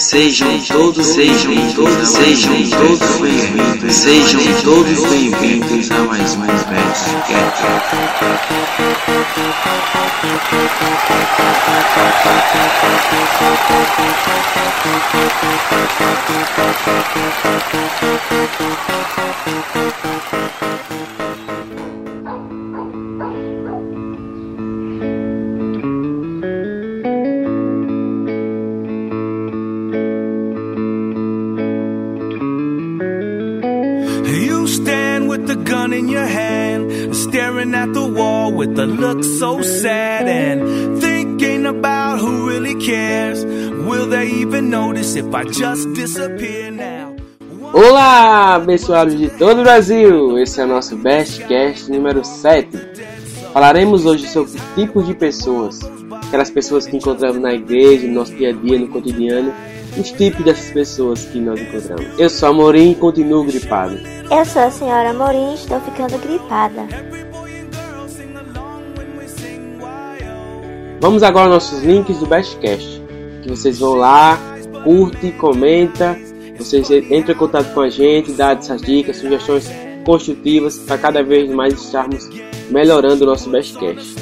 Sejam todos, sejam todos, sejam todos bem-vindos, sejam todos bem-vindos a mais um Bestcast. You so sad and thinking about who really cares. Will they even notice if I just disappear now? Olá, abençoados de todo o Brasil! Esse é o nosso Bestcast número 7. Falaremos hoje sobre tipos de pessoas, aquelas pessoas que encontramos na igreja, no nosso dia a dia, no cotidiano, os tipos dessas pessoas que nós encontramos. Eu sou Amorim e continuo gripado. Eu sou a senhora Morim e estou ficando gripada. Vamos agora aos nossos links do Bestcast, que vocês vão lá, curte, comenta, vocês entram em contato com a gente, dá essas dicas, sugestões construtivas para cada vez mais estarmos melhorando o nosso Bestcast.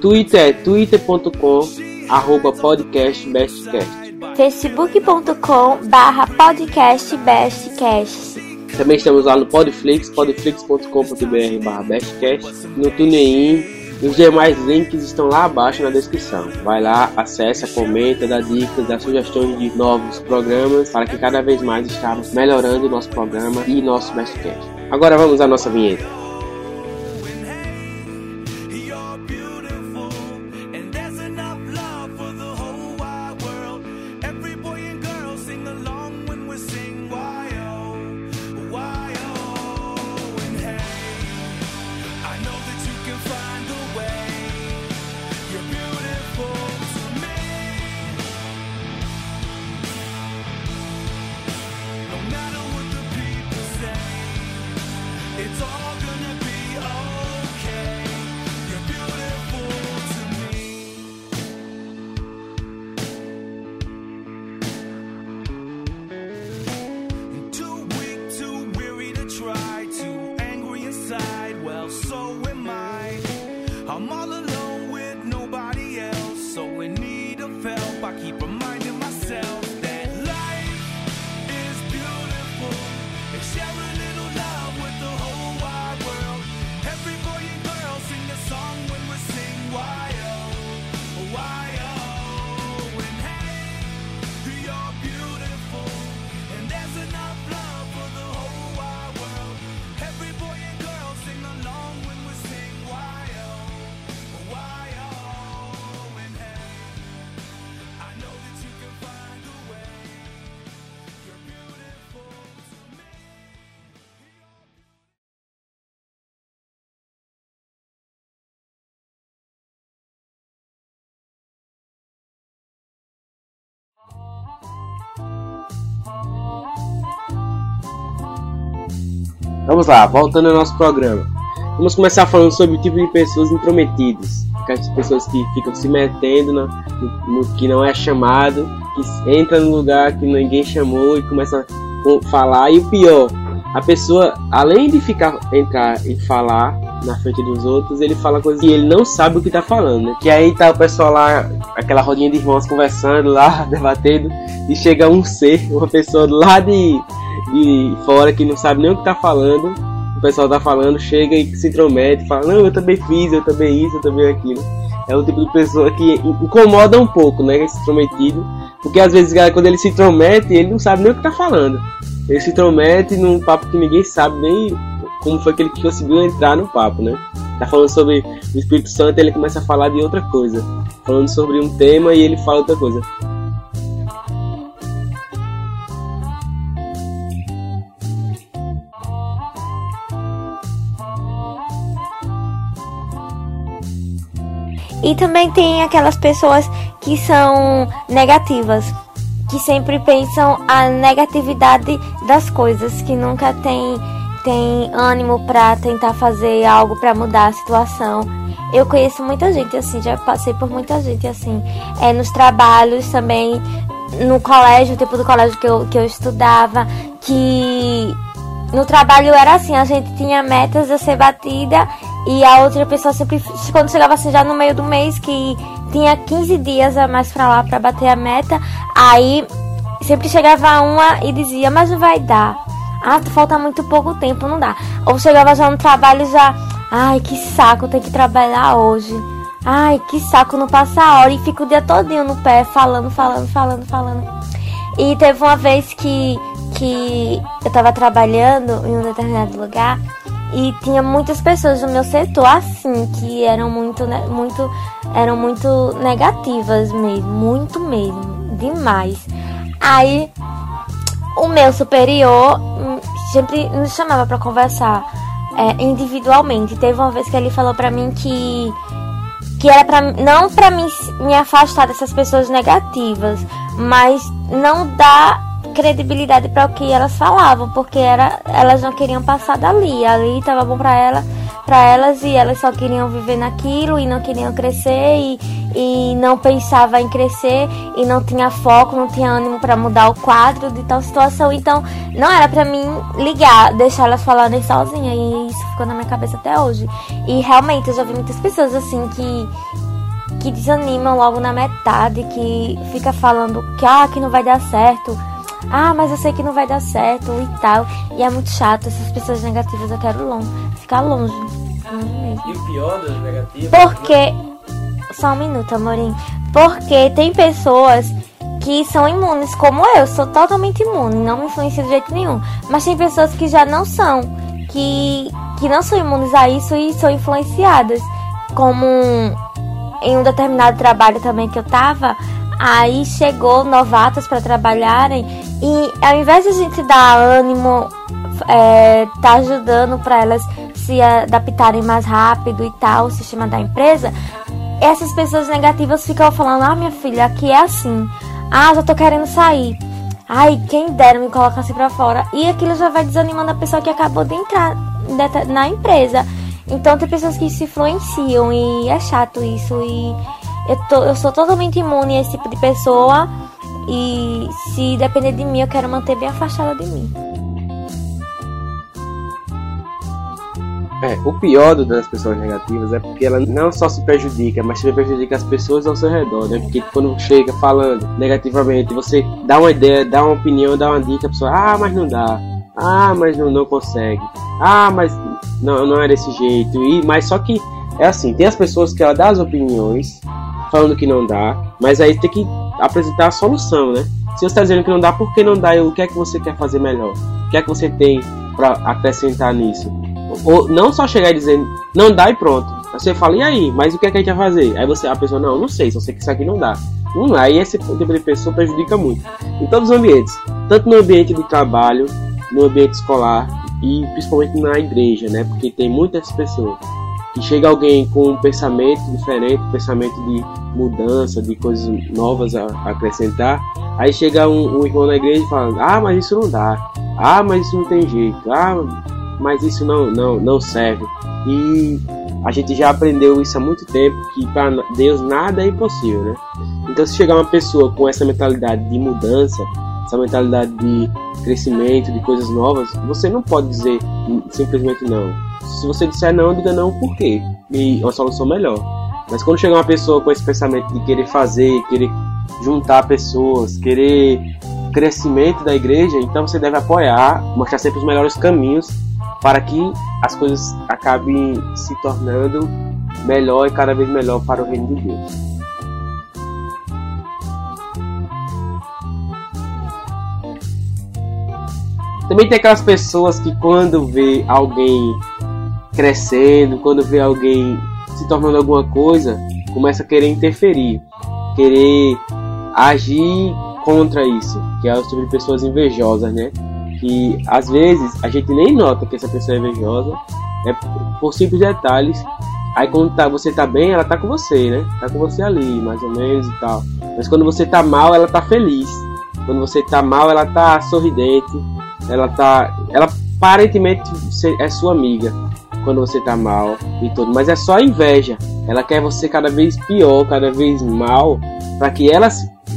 Twitter é twitter.com arroba podcast bestcast. facebook.com barra podcast bestcast. Também estamos lá no Podflix, podflix.com.br barra bestcast, no TuneIn, os demais links estão lá abaixo na descrição. Vai lá, acessa, comenta, dá dicas, dá sugestões de novos programas para que cada vez mais estamos melhorando o nosso programa e nosso bestcast. Agora vamos à nossa vinheta. Vamos lá, voltando ao nosso programa. Vamos começar falando sobre o tipo de pessoas intrometidas. Aquelas pessoas que ficam se metendo no, no- no que não é chamado, que entra no lugar que ninguém chamou e começa a falar. E o pior, a pessoa, além de ficar entrar e falar na frente dos outros, ele fala coisas que ele não sabe o que tá falando, né? Que aí tá o pessoal lá, aquela rodinha de irmãos conversando lá, debatendo, e chega um ser, uma pessoa lá de, de fora que não sabe nem o que tá falando. O pessoal tá falando, chega e se intromete, fala, não, eu também fiz, eu também isso, eu também aquilo. É o tipo de pessoa que incomoda um pouco, né? Esse intrometido. Porque às vezes, quando ele se intromete, ele não sabe nem o que tá falando. Ele se intromete num papo que ninguém sabe nem como foi que ele conseguiu entrar no papo, né? Tá falando sobre o Espírito Santo ele começa a falar de outra coisa. Falando sobre um tema e ele fala outra coisa. E também tem aquelas pessoas que são negativas, que sempre pensam a negatividade das coisas, que nunca tem, tem ânimo pra tentar fazer algo pra mudar a situação. Eu conheço muita gente assim, já passei por muita gente assim. É, nos trabalhos também no colégio, o tempo do colégio que eu, que eu estudava, que no trabalho era assim, a gente tinha metas a ser batida e a outra pessoa sempre, quando chegava assim já no meio do mês, que tinha 15 dias a mais pra lá pra bater a meta, aí sempre chegava uma e dizia, mas não vai dar. Ah, falta muito pouco tempo, não dá. Ou chegava já no trabalho já, ai que saco, tem que trabalhar hoje. Ai, que saco, não passa a hora e fica o dia todinho no pé, falando, falando, falando, falando. E teve uma vez que, que eu tava trabalhando em um determinado lugar e tinha muitas pessoas do meu setor assim que eram muito muito eram muito negativas mesmo muito mesmo demais. Aí o meu superior hum, sempre nos chamava para conversar é, individualmente. Teve uma vez que ele falou para mim que que era para não para mim me afastar dessas pessoas negativas mas não dar credibilidade para o que elas falavam, porque era, elas não queriam passar dali. Ali estava bom para ela, para elas e elas só queriam viver naquilo e não queriam crescer e, e não pensava em crescer e não tinha foco, não tinha ânimo para mudar o quadro de tal situação. Então, não era para mim ligar, deixar elas falarem sozinha e isso ficou na minha cabeça até hoje. E realmente eu já vi muitas pessoas assim que que desanimam logo na metade, que fica falando que ah, que não vai dar certo ah, mas eu sei que não vai dar certo e tal. E é muito chato, essas pessoas negativas eu quero longe, ficar longe. E o pior das negativas? Porque. Só um minuto, amorim. Porque tem pessoas que são imunes, como eu, sou totalmente imune, não me influencia de jeito nenhum. Mas tem pessoas que já não são, que, que não são imunes a isso e são influenciadas. Como em um determinado trabalho também que eu tava, aí chegou novatos para trabalharem e ao invés de a gente dar ânimo, é, tá ajudando para elas se adaptarem mais rápido e tal, o sistema da empresa, essas pessoas negativas ficam falando: Ah, minha filha, aqui é assim. Ah, já tô querendo sair. Ai, quem dera me colocar assim pra fora. E aquilo já vai desanimando a pessoa que acabou de entrar na empresa. Então tem pessoas que se influenciam e é chato isso. E eu, tô, eu sou totalmente imune a esse tipo de pessoa. E se depender de mim, eu quero manter bem afastada de mim. É, o pior das pessoas negativas é porque ela não só se prejudica, mas também prejudica as pessoas ao seu redor, né? Porque quando chega falando negativamente, você dá uma ideia, dá uma opinião, dá uma dica, a pessoa, ah, mas não dá. Ah, mas não, não consegue. Ah, mas não, não é desse jeito. E, mas só que é assim, tem as pessoas que ela dá as opiniões, falando que não dá, mas aí tem que apresentar a solução, né? Se você está dizendo que não dá, por que não dá? O que é que você quer fazer melhor? O que é que você tem para acrescentar nisso? Ou não só chegar e dizer não dá e pronto. Você fala, e aí? Mas o que é que a gente vai fazer? Aí você, a pessoa, não, não sei, só sei que isso aqui não dá. Hum, aí esse tipo de pessoa prejudica muito. Em todos os ambientes. Tanto no ambiente de trabalho, no ambiente escolar e principalmente na igreja, né? Porque tem muitas pessoas que chega alguém com um pensamento diferente, um pensamento de mudança, de coisas novas a, acrescentar, aí chega um, um, irmão na igreja e fala, ah, mas isso não dá, ah, mas isso não tem jeito, ah, mas isso não, não, não serve. E a gente já aprendeu isso há muito tempo, que para Deus nada é impossível, né? Então se chegar uma pessoa com essa mentalidade de mudança, essa mentalidade de crescimento, de coisas novas, você não pode dizer simplesmente não se você disser não, diga não por quê. E uma solução melhor. Mas quando chegar uma pessoa com esse pensamento de querer fazer, querer juntar pessoas, querer crescimento da igreja, então você deve apoiar, mostrar sempre os melhores caminhos para que as coisas acabem se tornando melhor e cada vez melhor para o reino de Deus. Também tem aquelas pessoas que quando vê alguém crescendo, quando vê alguém se tornando alguma coisa, começa a querer interferir, querer agir contra isso, que é o tipo pessoas invejosas, né? Que às vezes a gente nem nota que essa pessoa é invejosa, é por simples detalhes. Aí quando tá, você tá bem, ela tá com você, né? Tá com você ali, mais ou menos e tal. Mas quando você tá mal, ela tá feliz. Quando você tá mal, ela tá sorridente. Ela tá. Ela aparentemente é sua amiga quando você tá mal e tudo, mas é só inveja. Ela quer você cada vez pior, cada vez mal, para que ela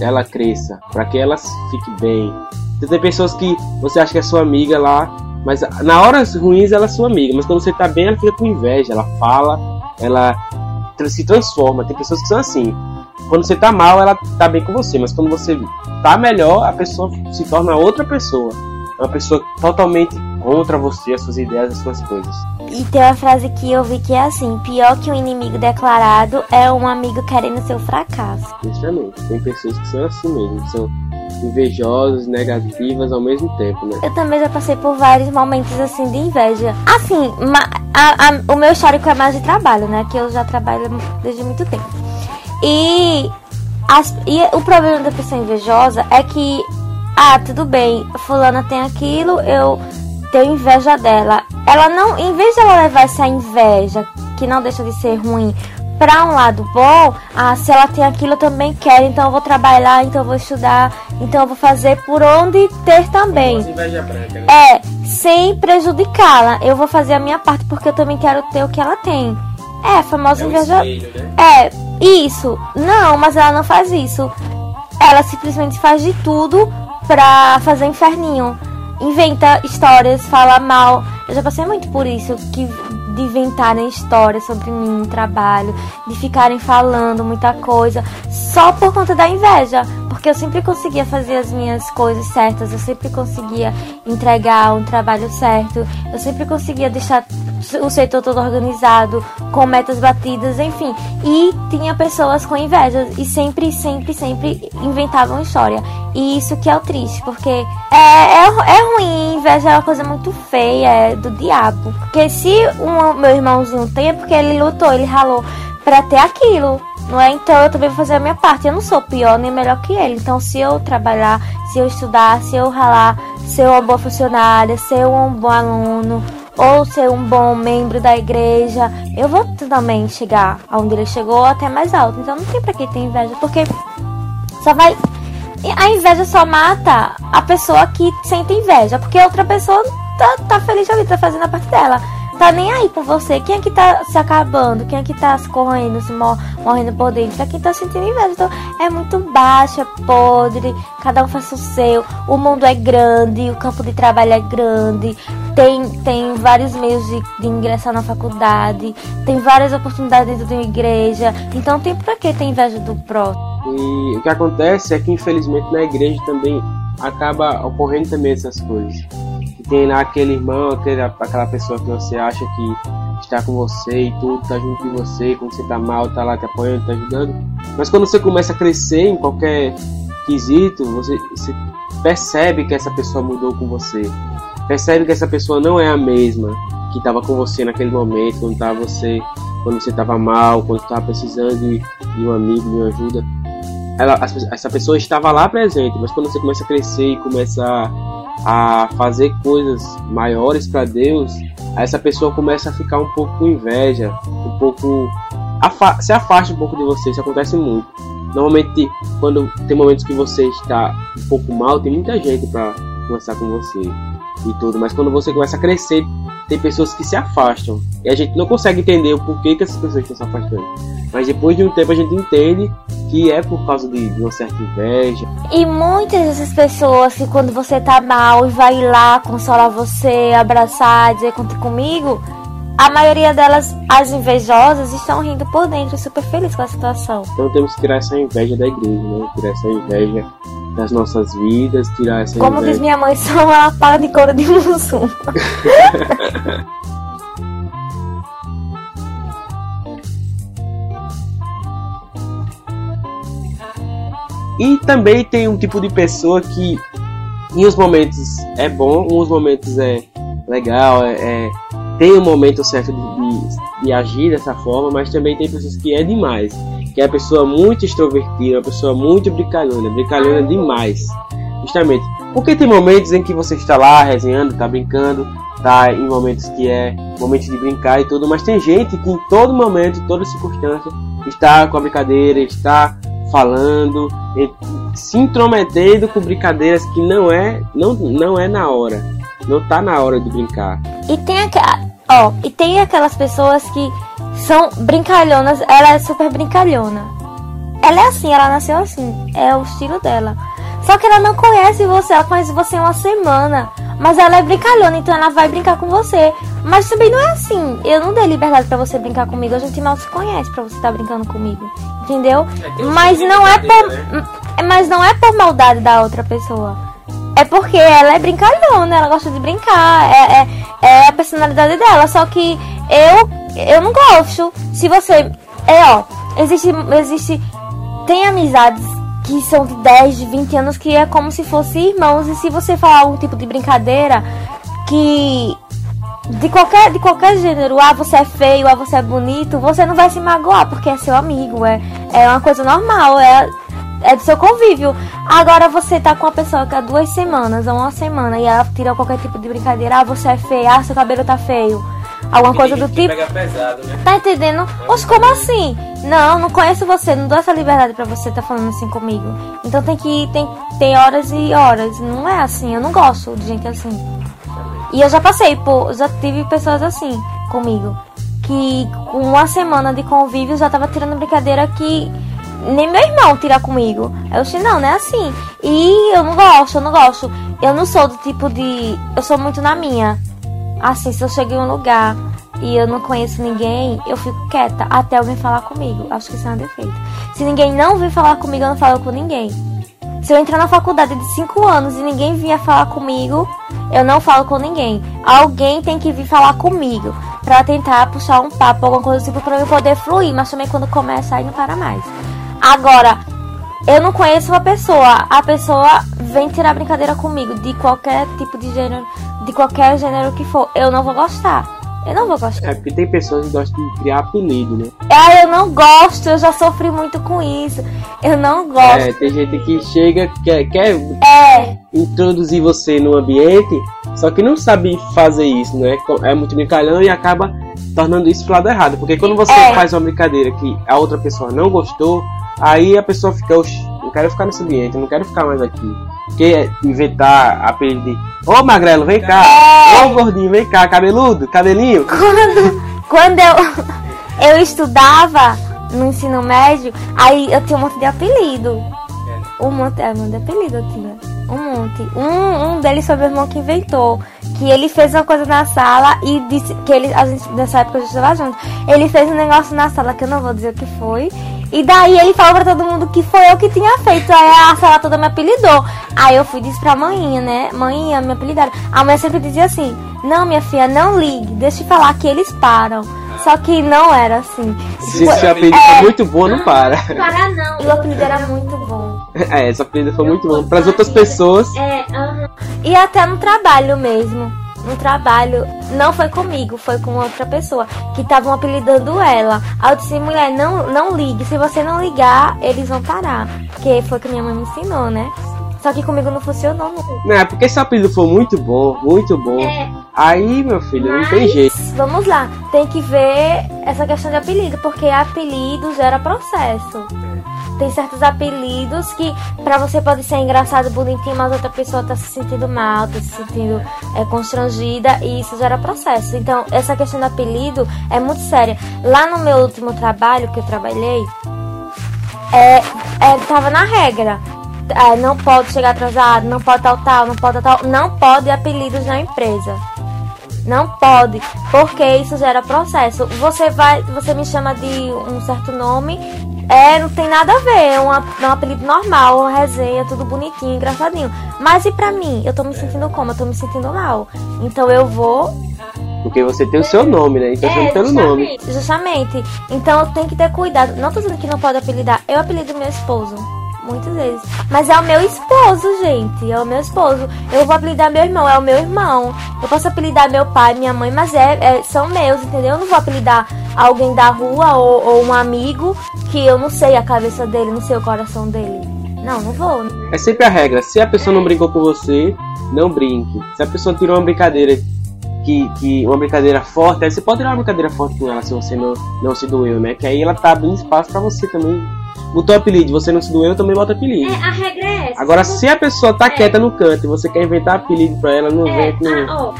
ela cresça, para que ela fique bem. Você tem pessoas que você acha que é sua amiga lá, mas na horas ruins ela é sua amiga, mas quando você tá bem ela fica com inveja, ela fala, ela se transforma. Tem pessoas que são assim. Quando você tá mal, ela tá bem com você, mas quando você tá melhor, a pessoa se torna outra pessoa. É uma pessoa totalmente contra você, as suas ideias, as suas coisas. E tem uma frase que eu vi que é assim: pior que um inimigo declarado é um amigo querendo seu fracasso. Justamente. Tem pessoas que são assim mesmo, que são invejosas, negativas ao mesmo tempo, né? Eu também já passei por vários momentos assim de inveja. Assim, a, a, o meu histórico é mais de trabalho, né? Que eu já trabalho desde muito tempo. E, as, e o problema da pessoa invejosa é que, ah, tudo bem, fulana tem aquilo, eu tenho inveja dela. Ela não, em vez de ela levar essa inveja, que não deixa de ser ruim, para um lado bom, ah, se ela tem aquilo eu também quero, então eu vou trabalhar, então eu vou estudar, então eu vou fazer por onde ter também. Né? É, sem prejudicá-la. Eu vou fazer a minha parte porque eu também quero ter o que ela tem. É, a famosa É inveja. espelho, né? É, isso. Não, mas ela não faz isso. Ela simplesmente faz de tudo pra fazer inferninho. Inventa histórias, fala mal. Eu já passei muito por isso, que de inventarem histórias sobre mim, trabalho, de ficarem falando muita coisa, só por conta da inveja. Porque eu sempre conseguia fazer as minhas coisas certas, eu sempre conseguia entregar um trabalho certo, eu sempre conseguia deixar o setor todo organizado, com metas batidas, enfim. E tinha pessoas com inveja e sempre, sempre, sempre inventavam história. E isso que é o triste, porque é, é, é ruim, inveja é uma coisa muito feia, é do diabo. Porque se um meu irmãozinho tem, é porque ele lutou, ele ralou pra ter aquilo. Não é? Então eu também vou fazer a minha parte. Eu não sou pior nem melhor que ele. Então se eu trabalhar, se eu estudar, se eu ralar, ser uma boa funcionária, ser um bom aluno, ou ser um bom membro da igreja, eu vou também chegar aonde ele chegou ou até mais alto. Então não tem pra que ter inveja, porque só vai. A inveja só mata a pessoa que sente inveja, porque a outra pessoa tá, tá feliz ali, tá fazendo a parte dela. Tá nem aí por você. Quem é que tá se acabando? Quem é que tá se correndo, se mor morrendo por dentro? É quem tá sentindo inveja. Então é muito baixo, é podre. Cada um faz o seu. O mundo é grande, o campo de trabalho é grande. Tem, tem vários meios de, de ingressar na faculdade. Tem várias oportunidades dentro de uma igreja. Então tem pra que ter inveja do próximo. E o que acontece é que infelizmente na igreja também acaba ocorrendo também essas coisas. Aquele irmão, aquele, aquela pessoa que você acha que está com você e tudo, tá junto de você, quando você tá mal, tá lá te apoiando, tá ajudando. Mas quando você começa a crescer em qualquer quesito, você, você percebe que essa pessoa mudou com você. Percebe que essa pessoa não é a mesma que estava com você naquele momento, quando tava você, quando você estava mal, quando estava precisando de, de um amigo, de uma ajuda ela, essa pessoa estava lá presente, mas quando você começa a crescer e começa a, a fazer coisas maiores para Deus, essa pessoa começa a ficar um pouco com inveja, um pouco afa se afasta um pouco de você. Isso acontece muito. Normalmente, quando tem momentos que você está um pouco mal, tem muita gente para conversar com você e tudo, mas quando você começa a crescer, tem pessoas que se afastam e a gente não consegue entender o porquê que essas pessoas estão se afastando. Mas depois de um tempo a gente entende que é por causa de, de uma certa inveja. E muitas dessas pessoas que quando você tá mal e vai lá consolar você, abraçar, dizer conta comigo, a maioria delas, as invejosas, estão rindo por dentro, super felizes com a situação. Então temos que tirar essa inveja da igreja, né? Tirar essa inveja das nossas vidas, tirar essa Como inveja. diz minha mãe, só uma pala de couro de mussum. E também tem um tipo de pessoa que em uns momentos é bom, em uns momentos é legal, é, é- tem um momento certo de, de- de agir dessa forma, mas também tem pessoas que é demais. Que é a pessoa muito extrovertida, uma pessoa muito brincalhona, brincalhona demais. Justamente. Porque tem momentos em que você está lá resenhando, tá brincando, tá em momentos que é momento de brincar e tudo, mas tem gente que em todo momento, em toda circunstância, está com a brincadeira, está falando, se intrometendo com brincadeiras que não é, não, não é na hora. Não tá na hora de brincar. E tem, aqua- ó, e tem aquelas pessoas que são brincalhonas, ela é super brincalhona. ela é assim, ela nasceu assim. É o estilo dela. Só que ela não conhece você, ela conhece você uma semana. Mas ela é brincalhona, então ela vai brincar com você. Mas também não é assim. Eu não dei liberdade pra você brincar comigo. A gente mal se conhece pra você estar brincando comigo. Entendeu? Mas não é por. Mas não é por maldade da outra pessoa. É porque ela é brincalhona, ela gosta de brincar. É, é, é a personalidade dela. Só que eu, eu não gosto. Se você. É, ó. Existe. Existe. Tem amizades que são de 10, de 20 anos que é como se fossem irmãos. E se você falar algum tipo de brincadeira que. De qualquer, de qualquer gênero, ah, você é feio, ah, você é bonito, você não vai se magoar, porque é seu amigo, é, é uma coisa normal, é, é do seu convívio. Agora você tá com uma pessoa que há duas semanas ou uma semana e ela tira qualquer tipo de brincadeira, ah, você é feio, ah, seu cabelo tá feio. Alguma coisa do tipo. Pesado, né? Tá entendendo? Oxe, como assim? Não, não conheço você, não dou essa liberdade pra você tá falando assim comigo. Então tem que. Tem, tem horas e horas. Não é assim, eu não gosto de gente assim. E eu já passei por. Já tive pessoas assim comigo. Que com uma semana de convívio já tava tirando brincadeira que nem meu irmão tira comigo. Eu disse, não, não é assim. E eu não gosto, eu não gosto. Eu não sou do tipo de. Eu sou muito na minha. Assim, se eu chego em um lugar e eu não conheço ninguém, eu fico quieta até alguém falar comigo. Acho que isso é um defeito. Se ninguém não vir falar comigo, eu não falo com ninguém. Se eu entrar na faculdade de 5 anos e ninguém vier falar comigo, eu não falo com ninguém. Alguém tem que vir falar comigo pra tentar puxar um papo, alguma coisa tipo, pra eu poder fluir. Mas também quando começa, aí não para mais. Agora, eu não conheço uma pessoa, a pessoa vem tirar brincadeira comigo de qualquer tipo de gênero, de qualquer gênero que for, eu não vou gostar. Eu não vou gostar. É porque tem pessoas que gostam de criar apelido, né? Ah, eu não gosto, eu já sofri muito com isso. Eu não gosto. É, tem gente que chega, quer, quer É, introduzir você no ambiente, só que não sabe fazer isso, né? É muito brincalhão e acaba tornando isso pro lado errado. Porque quando você É. faz uma brincadeira que a outra pessoa não gostou, aí a pessoa fica, "Oxi, não quero ficar nesse ambiente, não quero ficar mais aqui. Porque inventar apelido de, ô magrelo, vem cá, É. ô gordinho, vem cá, cabeludo, cabelinho. quando, quando eu, eu estudava no ensino médio, aí eu tinha um monte de apelido. Um monte, é, um monte de apelido eu tinha. Um monte. Um, um deles foi meu irmão que inventou. Que ele fez uma coisa na sala e disse que ele, gente, nessa época a gente estava junto. Ele fez um negócio na sala que eu não vou dizer o que foi. E daí ele falou pra todo mundo que foi eu que tinha feito. Aí a sala toda me apelidou. Aí eu fui e disse pra manhinha, né? Manhinha, me apelidaram. A mãe sempre dizia assim: Não, minha filha, não ligue. Deixa eu falar que eles param. Só que não era assim. Se esse apelido for muito bom, não para. Para não. E o apelido era muito bom. É, esse apelido foi muito bom. Para as outras pessoas, É. E até no trabalho mesmo. No trabalho, não foi comigo, foi com outra pessoa que estavam apelidando ela. Aí eu disse, mulher, não, não ligue. Se você não ligar, eles vão parar. Porque foi o que minha mãe me ensinou, né? Só que comigo não funcionou. Não. né? Porque esse apelido foi muito bom, muito bom. É. Aí, meu filho, não tem jeito. Vamos lá, tem que ver essa questão de apelido, porque apelido gera processo. Tem certos apelidos que pra você pode ser engraçado, bonitinho, mas outra pessoa tá se sentindo mal, tá se sentindo é, constrangida e isso gera processo. Então, essa questão do apelido é muito séria. Lá no meu último trabalho que eu trabalhei, é, é, tava na regra. É, não pode chegar atrasado, não pode tal, tal, não pode tal. Não pode apelidos na empresa. Não pode, porque isso gera processo. Você vai, você me chama de um certo nome, é, não tem nada a ver, é um, é um apelido normal, resenha, tudo bonitinho, engraçadinho. Mas e pra mim? Eu tô me sentindo como? Eu tô me sentindo mal. Então eu vou Porque você tem o seu nome, né? Então chama pelo nome. Justamente. Então eu tenho que ter cuidado. Não tô dizendo que não pode apelidar. Eu apelido meu esposo. Muitas vezes. Mas é o meu esposo, gente. É o meu esposo. Eu vou apelidar meu irmão. É o meu irmão. Eu posso apelidar meu pai, minha mãe, mas é, é- são meus, entendeu? Eu não vou apelidar alguém da rua ou, ou um amigo que eu não sei a cabeça dele, não sei o coração dele. Não, não vou. É sempre a regra. Se a pessoa não brincou com você, não brinque. Se a pessoa tirou uma brincadeira que, que uma brincadeira forte, aí você pode tirar uma brincadeira forte com ela se você não, não se doeu, né? Que aí ela tá abrindo espaço pra você também. Botou apelido, você não se doeu, também bota apelido. a regra é essa. Agora, se a pessoa tá quieta no canto e você quer inventar apelido pra ela, não vem com. ah,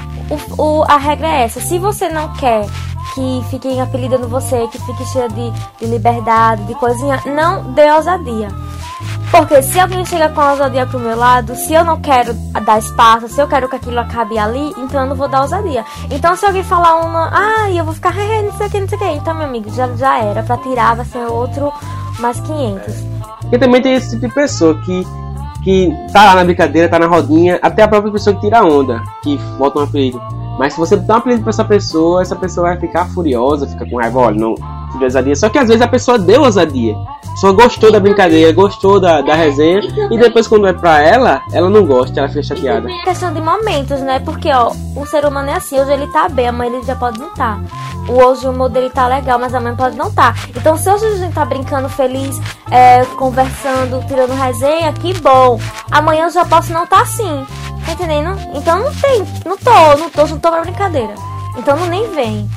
ó, o, o- a regra é essa. Se você não quer que fiquem apelidando você, que fique cheia de, de liberdade, de coisinha. Não dê ousadia. Porque se alguém chega com ousadia pro meu lado, se eu não quero dar espaço, se eu quero que aquilo acabe ali, então eu não vou dar ousadia. Então se alguém falar uma, ah, eu vou ficar, não sei o que, não sei o que, então meu amigo, já, já era, pra tirar vai ser outro mais 500. E também tem esse tipo de pessoa que, que tá lá na brincadeira, tá na rodinha, até a própria pessoa que tira onda, que bota um apelido. Mas se você dar um apelido pra essa pessoa, essa pessoa vai ficar furiosa, fica com raiva, olha, não, tive ousadia. Só que às vezes a pessoa deu ousadia. A pessoa gostou da brincadeira, gostou da, da resenha, e depois quando é pra ela, ela não gosta, ela fica chateada. É questão de momentos, né? Porque, ó, o ser humano é assim, hoje ele tá bem, amanhã ele já pode não tá. O hoje o humor dele tá legal, mas amanhã pode não tá. Então se hoje a gente tá brincando feliz, é, conversando, tirando resenha, que bom. Amanhã eu já posso não tá assim. Tá entendendo? Então não tem, não tô, não tô, não tô pra brincadeira. Então não nem vem.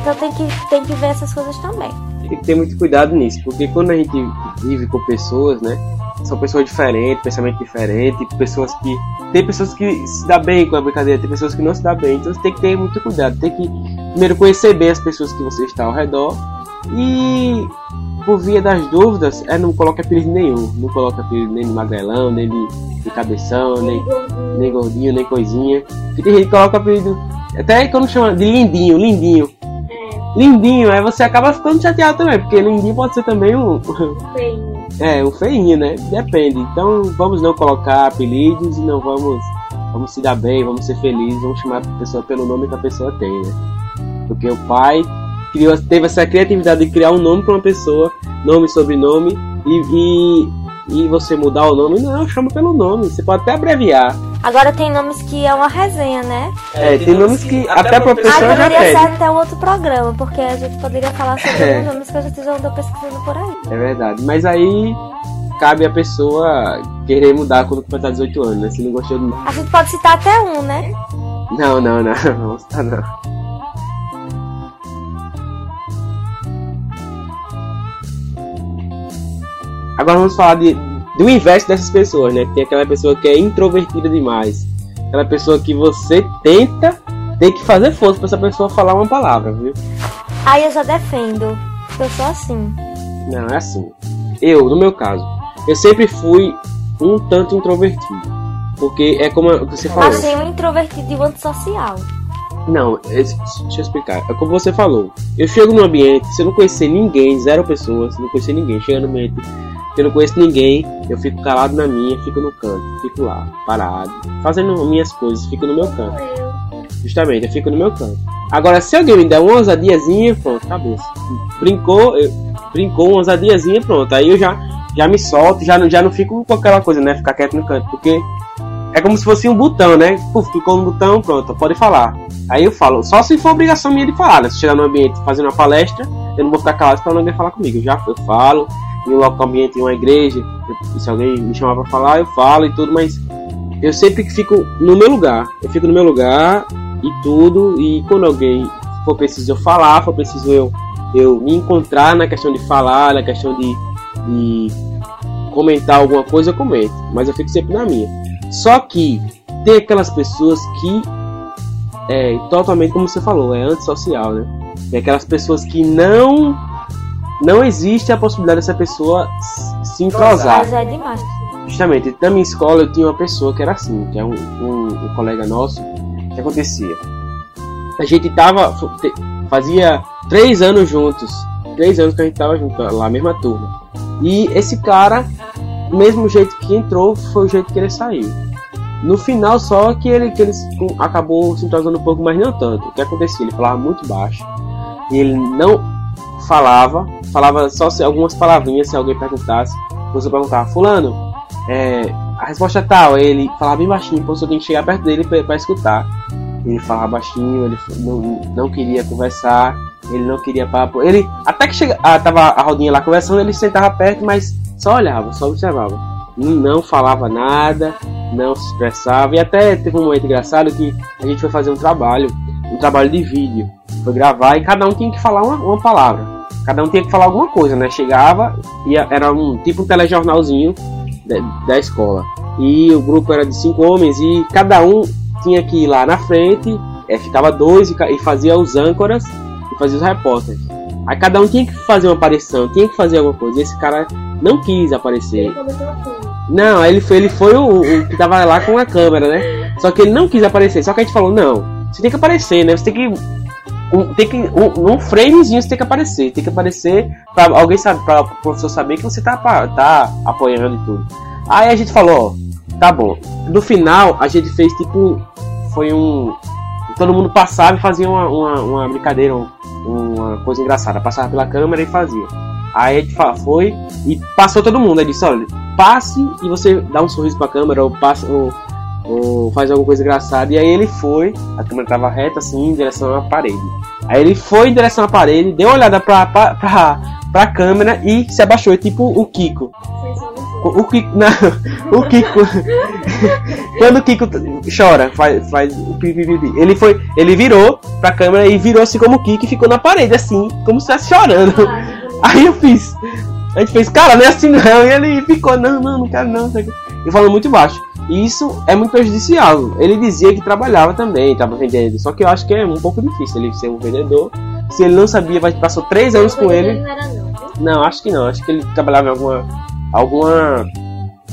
Então tem que, tem que ver essas coisas também. Tem que ter muito cuidado nisso, porque quando a gente vive com pessoas, né? São pessoas diferentes, pensamento diferente, pessoas que. Tem pessoas que se dá bem com a brincadeira, tem pessoas que não se dá bem. Então tem que ter muito cuidado. Tem que primeiro conhecer bem as pessoas que você está ao redor e por via das dúvidas, é não coloque apelido nenhum. Não coloque apelido nem de magrelão, nem de, de cabeção, nem, nem gordinho, nem coisinha. Porque tem gente que coloca apelido. Até quando chama de lindinho, lindinho. Lindinho, aí você acaba ficando chateado também, porque lindinho pode ser também um. É, um feinho, né? Depende. Então vamos não colocar apelidos e não vamos. Vamos se dar bem, vamos ser felizes, vamos chamar a pessoa pelo nome que a pessoa tem, né? Porque o pai criou, teve essa criatividade de criar um nome para uma pessoa, nome, sobrenome, e, e, e você mudar o nome, não, chama pelo nome, você pode até abreviar. Agora tem nomes que é uma resenha, né? É, tem nomes que até pra Ah, pessoa já poderia ser pede. até um outro programa, porque a gente poderia falar sobre É. os nomes que a gente já andou pesquisando por aí. É verdade, mas aí cabe a pessoa querer mudar quando completar 18 anos, né? Se não gostou do A gente pode citar até um, né? Não, não, não, vamos citar não. Agora vamos falar de, do inverso dessas pessoas, né? Tem aquela pessoa que é introvertida demais. Aquela pessoa que você tenta, tem que fazer força pra essa pessoa falar uma palavra, viu? Aí eu já defendo. Eu sou assim. Não, é assim. Eu, no meu caso, eu sempre fui um tanto introvertido. Porque é como você falou. Achei um introvertido e um antissocial. Não, esse- deixa eu explicar. É como você falou. Eu chego num ambiente, se eu não conhecer ninguém, zero pessoas, se não conhecer ninguém, chega no ambiente eu não conheço ninguém, eu fico calado na minha, fico no canto, fico lá, parado, fazendo minhas coisas, fico no meu canto. Justamente, eu fico no meu canto. Agora, se alguém me der uma ousadiazinha, pronto, acabou. Brincou, eu, brincou uma ousadiazinha, pronto. Aí eu já, já me solto, já não, já não fico com aquela coisa, né? Ficar quieto no canto, porque é como se fosse um botão, né? Puf, clicou no botão, pronto, pode falar. Aí eu falo, só se for obrigação minha de falar, né? Se chegar no ambiente fazendo uma palestra, eu não vou ficar calado pra ninguém falar comigo. Eu já eu falo, em um local ambiente, em uma igreja, eu- se alguém me chamar pra falar, eu falo e tudo, mas eu sempre fico no meu lugar. Eu fico no meu lugar e tudo, e quando alguém for preciso eu falar, for preciso eu, eu me encontrar na questão de falar, na questão de, de comentar alguma coisa, eu comento. Mas eu fico sempre na minha. Só que tem aquelas pessoas que é totalmente como você falou, é antissocial, né? Tem aquelas pessoas que não não existe a possibilidade dessa pessoa se entrosar. Mas é demais. Justamente, na minha escola eu tinha uma pessoa que era assim, que é um, um, um colega nosso, que acontecia. A gente tava. fazia três anos juntos. Três anos que a gente tava junto, lá, mesma turma. E esse cara, do mesmo jeito que entrou, foi o jeito que ele saiu. No final só que ele, que ele acabou se entrosando um pouco, mas não tanto. O que acontecia? Ele falava muito baixo. E ele não falava, falava só algumas palavrinhas se alguém perguntasse. Você perguntava, fulano, é, a resposta é tal, ele falava bem baixinho, você tem que chegar perto dele pra escutar. Ele falava baixinho, ele não, não queria conversar, ele não queria papo. Ele, até que chega, ah, tava a rodinha lá conversando, ele sentava perto, mas só olhava, só observava. Não falava nada, não se expressava. E até teve um momento engraçado que a gente foi fazer um trabalho, um trabalho de vídeo. Foi gravar e cada um tinha que falar uma, uma palavra. Cada um tinha que falar alguma coisa, né? Chegava e era um tipo um telejornalzinho da, da escola. E o grupo era de cinco homens e cada um tinha que ir lá na frente, eh, ficava dois e, e fazia os âncoras e fazia os repórteres. Aí cada um tinha que fazer uma aparição, tinha que fazer alguma coisa. E esse cara não quis aparecer. Não, ele foi, ele foi o, o que tava lá com a câmera, né? Só que ele não quis aparecer. Só que a gente falou, não, você tem que aparecer, né? Você tem que. Um, tem que um, um framezinho você tem que aparecer. Tem que aparecer pra alguém saber, pra professor saber que você tá, tá apoiando e tudo. Aí a gente falou, ó, tá bom. No final, a gente fez tipo. Foi um. Todo mundo passava e fazia uma, uma, uma brincadeira, um- uma coisa engraçada. Passava pela câmera e fazia. Aí a gente foi e passou todo mundo. Aí disse, olha, passe e você dá um sorriso pra câmera ou passa. Ou, ou faz alguma coisa engraçada. E aí ele foi, a câmera tava reta assim, em direção à parede. Aí ele foi em direção à parede, deu uma olhada pra, pra, pra, pra câmera e se abaixou, tipo o Kiko. O, o Kiko. Não, o Kiko. Quando o Kiko chora, faz, faz o pipipi. Ele foi. Ele virou pra câmera e virou assim como o Kiko e ficou na parede, assim, como se estivesse chorando. Aí eu fiz. A gente fez, cara, não é assim não. E ele ficou, não, não, não quero não. E falando muito baixo. Isso é muito prejudicial. Ele dizia que trabalhava também, estava vendendo. Só que eu acho que é um pouco difícil ele ser um vendedor. Se ele não sabia, vai passou três anos com ele. Não era não. Não, acho que não. Acho que ele trabalhava em alguma. alguma.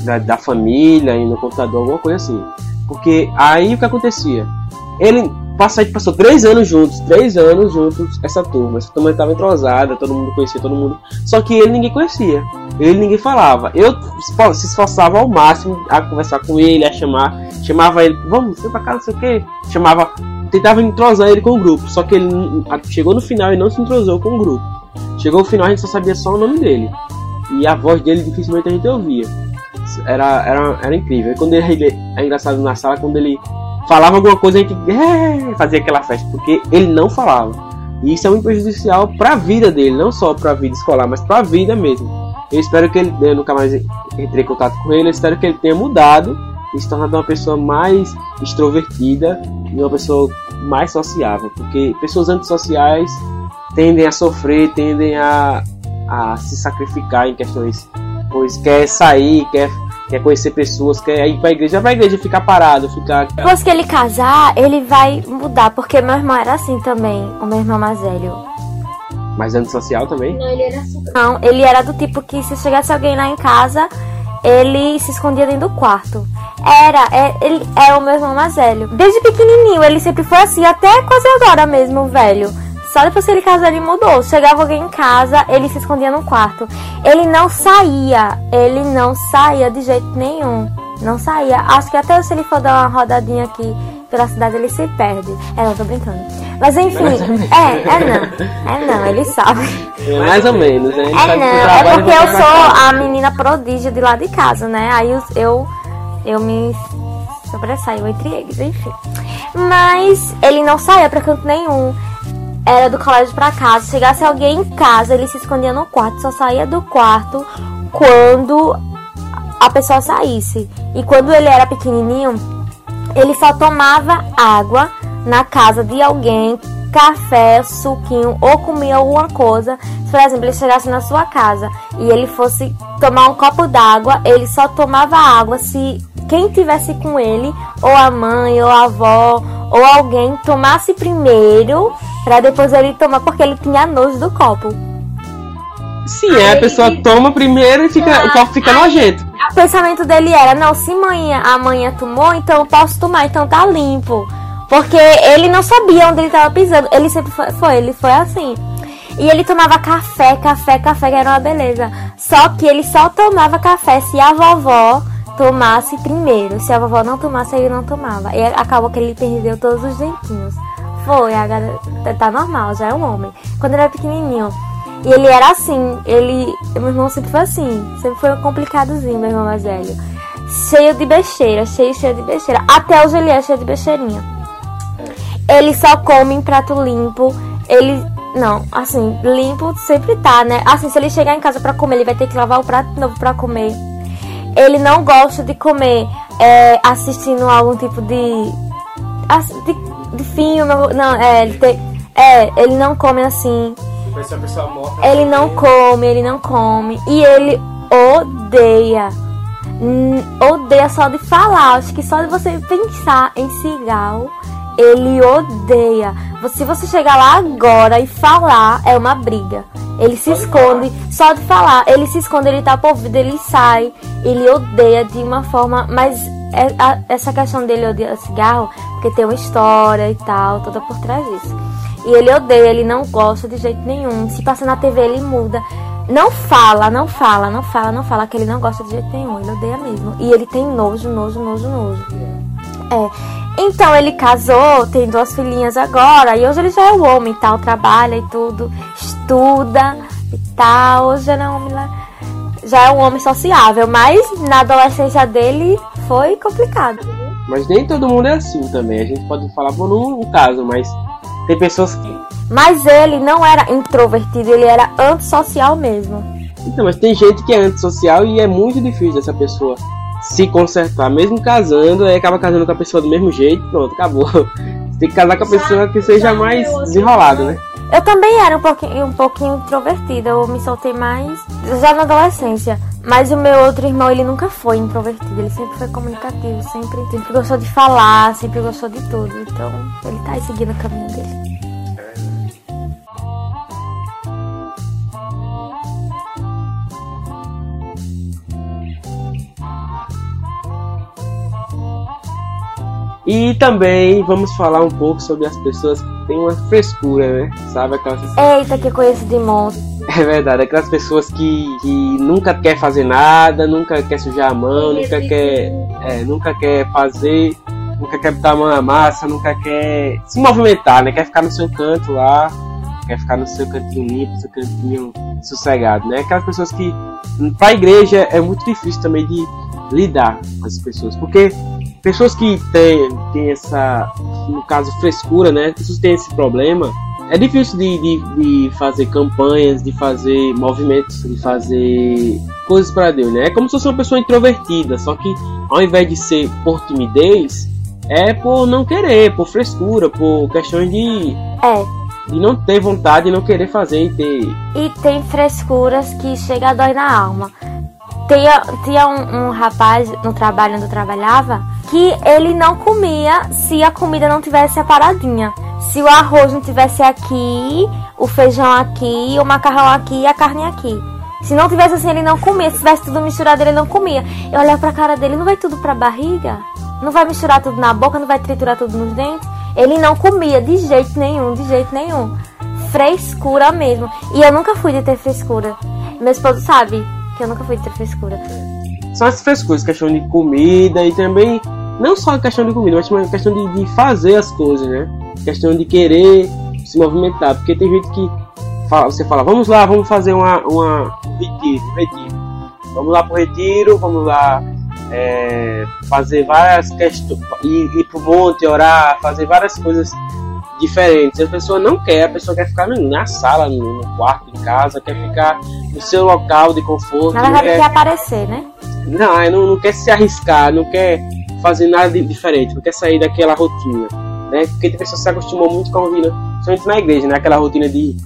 da, da família, e no computador, alguma coisa assim. Porque aí o que acontecia? Ele gente passou três anos juntos, três anos juntos, essa turma. Essa turma estava entrosada, todo mundo conhecia todo mundo. Só que ele ninguém conhecia. Ele ninguém falava. Eu se esforçava ao máximo a conversar com ele, a chamar. Chamava ele, vamos, pra cá, não sei o que. Chamava. Tentava entrosar ele com o grupo. Só que ele chegou no final e não se entrosou com o grupo. Chegou o final a gente só sabia só o nome dele. E a voz dele dificilmente a gente ouvia. Era, era, era incrível. E quando ele, é engraçado na sala, quando ele falava alguma coisa, a gente "É", fazia aquela festa, porque ele não falava. E isso é muito prejudicial para a vida dele, não só para a vida escolar, mas para a vida mesmo. Eu espero que ele, eu nunca mais entrei em contato com ele, eu espero que ele tenha mudado e se tornado uma pessoa mais extrovertida e uma pessoa mais sociável, porque pessoas antissociais tendem a sofrer, tendem a, a se sacrificar em questões, pois quer sair, quer, quer conhecer pessoas, quer ir para a igreja, vai pra igreja ficar parado, ficar Depois que ele casar, ele vai mudar, porque meu irmão era assim também, o meu irmão mais velho. mais antissocial também. Não, ele era super. Não, ele era do tipo que se chegasse alguém lá em casa, ele se escondia dentro do quarto. Era, é, ele é o meu irmão mais velho. Desde pequenininho, ele sempre foi assim, até quase agora mesmo, velho. Só depois que ele casou, ele mudou. Chegava alguém em casa, ele se escondia no quarto. Ele não saía, ele não saía de jeito nenhum. Não saía. Acho que até se ele for dar uma rodadinha aqui pela cidade, ele se perde. É, não, tô brincando. Mas enfim, é, é não. É não, ele sabe. É, mais ou menos, né? É não, é porque eu pra sou a menina prodígio de lá de casa, né? Aí eu, eu, eu me sobressaio entre eles, enfim. Mas ele não saía pra canto nenhum. Era do colégio pra casa. Chegasse alguém em casa, ele se escondia no quarto. Só saía do quarto quando a pessoa saísse. E quando ele era pequenininho, ele só tomava água na casa de alguém, café, suquinho ou comia alguma coisa. Se, por exemplo, ele chegasse na sua casa e ele fosse tomar um copo d'água, ele só tomava água se quem tivesse com ele, ou a mãe, ou a avó, ou alguém tomasse primeiro, para depois ele tomar, porque ele tinha nojo do copo. Sim, é, a pessoa toma primeiro e fica, o copo fica nojento. O pensamento dele era, não, se manhã, amanhã tomou, então eu posso tomar, então tá limpo. Porque ele não sabia onde ele tava pisando. Ele sempre foi, foi, ele foi assim. E ele tomava café, café, café, que era uma beleza. Só que ele só tomava café se a vovó tomasse primeiro. Se a vovó não tomasse, ele não tomava. E acabou que ele perdeu todos os dentinhos. Foi, tá normal, já é um homem. Quando ele era pequenininho. E ele era assim, ele. Meu irmão sempre foi assim, sempre foi complicadozinho, meu irmão mais velho. Cheio de besteira, cheio, cheio de besteira. Até hoje ele é cheio de besteirinha. Ele só come em prato limpo. Ele. Não, assim, limpo sempre tá, né? Assim, se ele chegar em casa pra comer, ele vai ter que lavar o prato novo pra comer. Ele não gosta de comer é, assistindo algum tipo de. de, de filme. Não, é, ele tem. É, ele não come assim. Pessoa. Ele não come, ele não come. E ele odeia. Odeia só de falar. Acho que só de você pensar em cigarro, ele odeia. Se você chegar lá agora e falar, é uma briga. Ele se esconde, só de falar, ele se esconde, ele tá por vida, ele sai, ele odeia de uma forma, mas essa questão dele odiar cigarro, porque tem uma história e tal, toda por trás disso. E ele odeia, ele não gosta de jeito nenhum. Se passa na TV, ele muda. Não fala, não fala, não fala, não fala que ele não gosta de jeito nenhum. Ele odeia mesmo. E ele tem nojo, nojo, nojo, nojo. É. Então ele casou, tem duas filhinhas agora, e hoje ele já é um homem e tal, trabalha e tudo, estuda e tal. Hoje já é um homem, já é um homem sociável, mas na adolescência dele foi complicado. Mas nem todo mundo é assim também. A gente pode falar por um, caso, mas tem pessoas que. Mas ele não era introvertido, ele era antissocial mesmo. Então, mas tem gente que é antissocial e é muito difícil essa pessoa se consertar, mesmo casando, aí acaba casando com a pessoa do mesmo jeito, pronto, acabou. Você tem que casar com a pessoa que seja mais desenrolada, né? Eu também era um pouquinho, um pouquinho introvertida, eu me soltei mais já na adolescência. Mas o meu outro irmão, ele nunca foi introvertido, ele sempre foi comunicativo, sempre, sempre gostou de falar, sempre gostou de tudo. Então, ele tá aí seguindo o caminho dele. E também vamos falar um pouco sobre as pessoas que têm uma frescura, né? Sabe aquelas Eita, que conheço de monstro. É verdade, aquelas pessoas que, que nunca quer fazer nada, nunca quer sujar a mão, nunca quer, é, nunca quer fazer, nunca quer botar a mão na massa, nunca quer se movimentar, né? Quer ficar no seu canto lá, quer ficar no seu cantinho limpo, seu cantinho sossegado, né? Aquelas pessoas que, para a igreja, é muito difícil também de lidar com as pessoas, porque pessoas que têm, têm essa, no caso, frescura, né? Pessoas que têm esse problema, é difícil de, de, de, fazer campanhas, de fazer movimentos, de fazer coisas para Deus, né? É como se fosse uma pessoa introvertida, só que ao invés de ser por timidez, é por não querer, por frescura, por questões de. É. De não ter vontade e não querer fazer e ter. E tem frescuras que chega a dói na alma. Tinha, tinha um, um rapaz no trabalho onde eu trabalhava que ele não comia se a comida não tivesse separadinha. Se o arroz não tivesse aqui, o feijão aqui, o macarrão aqui a carne aqui. Se não tivesse assim, ele não comia. Se tivesse tudo misturado, ele não comia. Eu olhava pra cara dele, não vai tudo pra barriga? Não vai misturar tudo na boca, não vai triturar tudo nos dentes? Ele não comia de jeito nenhum, de jeito nenhum. Frescura mesmo. E eu nunca fui de ter frescura. Meu esposo sabe que eu nunca fui de ter frescura. São as frescuras, questão de comida e também não só a questão de comida, mas também a questão de, de fazer as coisas, né? questão de querer se movimentar, porque tem gente que fala, você fala, vamos lá, vamos fazer uma, uma um retiro, um retiro. Vamos lá pro retiro, vamos lá é, fazer várias questões, ir, ir pro monte, orar, fazer várias coisas diferentes. A pessoa não quer, a pessoa quer ficar na sala, no, quarto, em casa, quer ficar no seu local de conforto. Na verdade, quer... quer aparecer, né? Não, não, não quer se arriscar, não quer fazer nada de diferente, não quer sair daquela rotina, né? Porque a pessoa se acostumou muito com a rotina, principalmente na igreja, né? Aquela rotina de